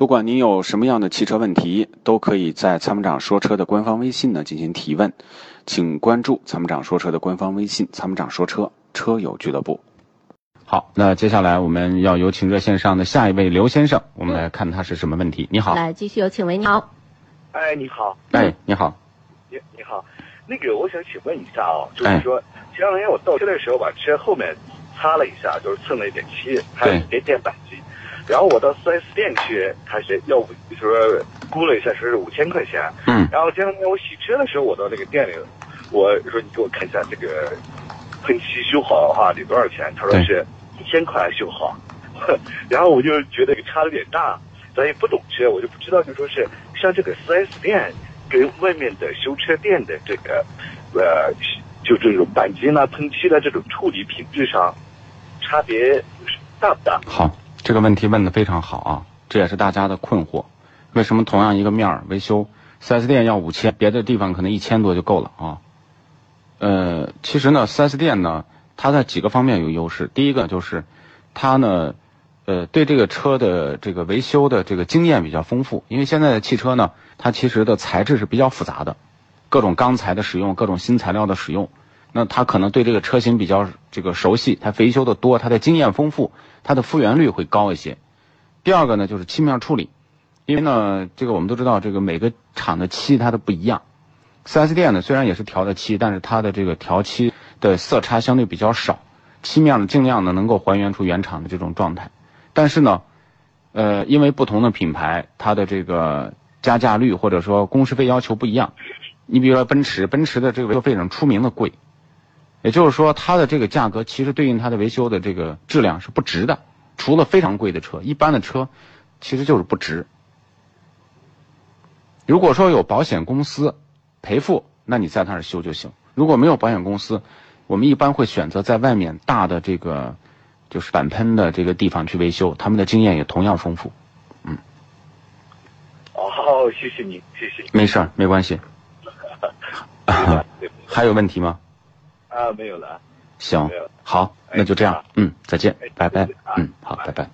不管您有什么样的汽车问题，都可以在参谋长说车的官方微信呢进行提问，请关注参谋长说车的官方微信“参谋长说车车友俱乐部”。好，那接下来我们要有请热线上的下一位刘先生，我们来看他是什么问题。你好，来继续有请，喂，你好，哎，你好，哎，你好，你你好，那个我想请问一下哦，就是说前两天我倒车的时候把车后面擦了一下，就是蹭了一点漆，还有一点点钣金，然后我到 4S 店去开始要说估了一下是五千块钱，嗯，然后前两天我洗车的时候我到那个店里，我说你给我看一下这个喷漆修好的话得多少钱？他说是一千块修好，然后我就觉得差的有点大，咱也不懂车，我就不知道就说是像这个 4S 店跟外面的修车店的这个呃就这种钣金啊喷漆的这种处理品质上差别大不大？好，这个问题问的非常好啊，这也是大家的困惑。为什么同样一个面儿维修，4S 店要五千，别的地方可能一千多就够了啊？呃，其实呢，4S 店呢，它在几个方面有优势。第一个就是，它呢，呃，对这个车的这个维修的这个经验比较丰富。因为现在的汽车呢，它其实的材质是比较复杂的，各种钢材的使用，各种新材料的使用，那他可能对这个车型比较这个熟悉，它维修的多，它的经验丰富，它的复原率会高一些。第二个呢，就是漆面处理。因为呢，这个我们都知道，这个每个厂的漆它都不一样。4S 店呢虽然也是调的漆，但是它的这个调漆的色差相对比较少，漆面呢尽量呢能够还原出原厂的这种状态。但是呢，呃，因为不同的品牌，它的这个加价率或者说工时费要求不一样。你比如说奔驰，奔驰的这个维修费上出名的贵，也就是说它的这个价格其实对应它的维修的这个质量是不值的。除了非常贵的车，一般的车其实就是不值。如果说有保险公司赔付，那你在那儿修就行。如果没有保险公司，我们一般会选择在外面大的这个就是钣喷的这个地方去维修，他们的经验也同样丰富。嗯。哦，谢谢你，谢谢。没事儿，没关系。还有问题吗？啊，没有了。行好，那就这样。嗯，再见，哎拜拜。嗯，好，拜拜。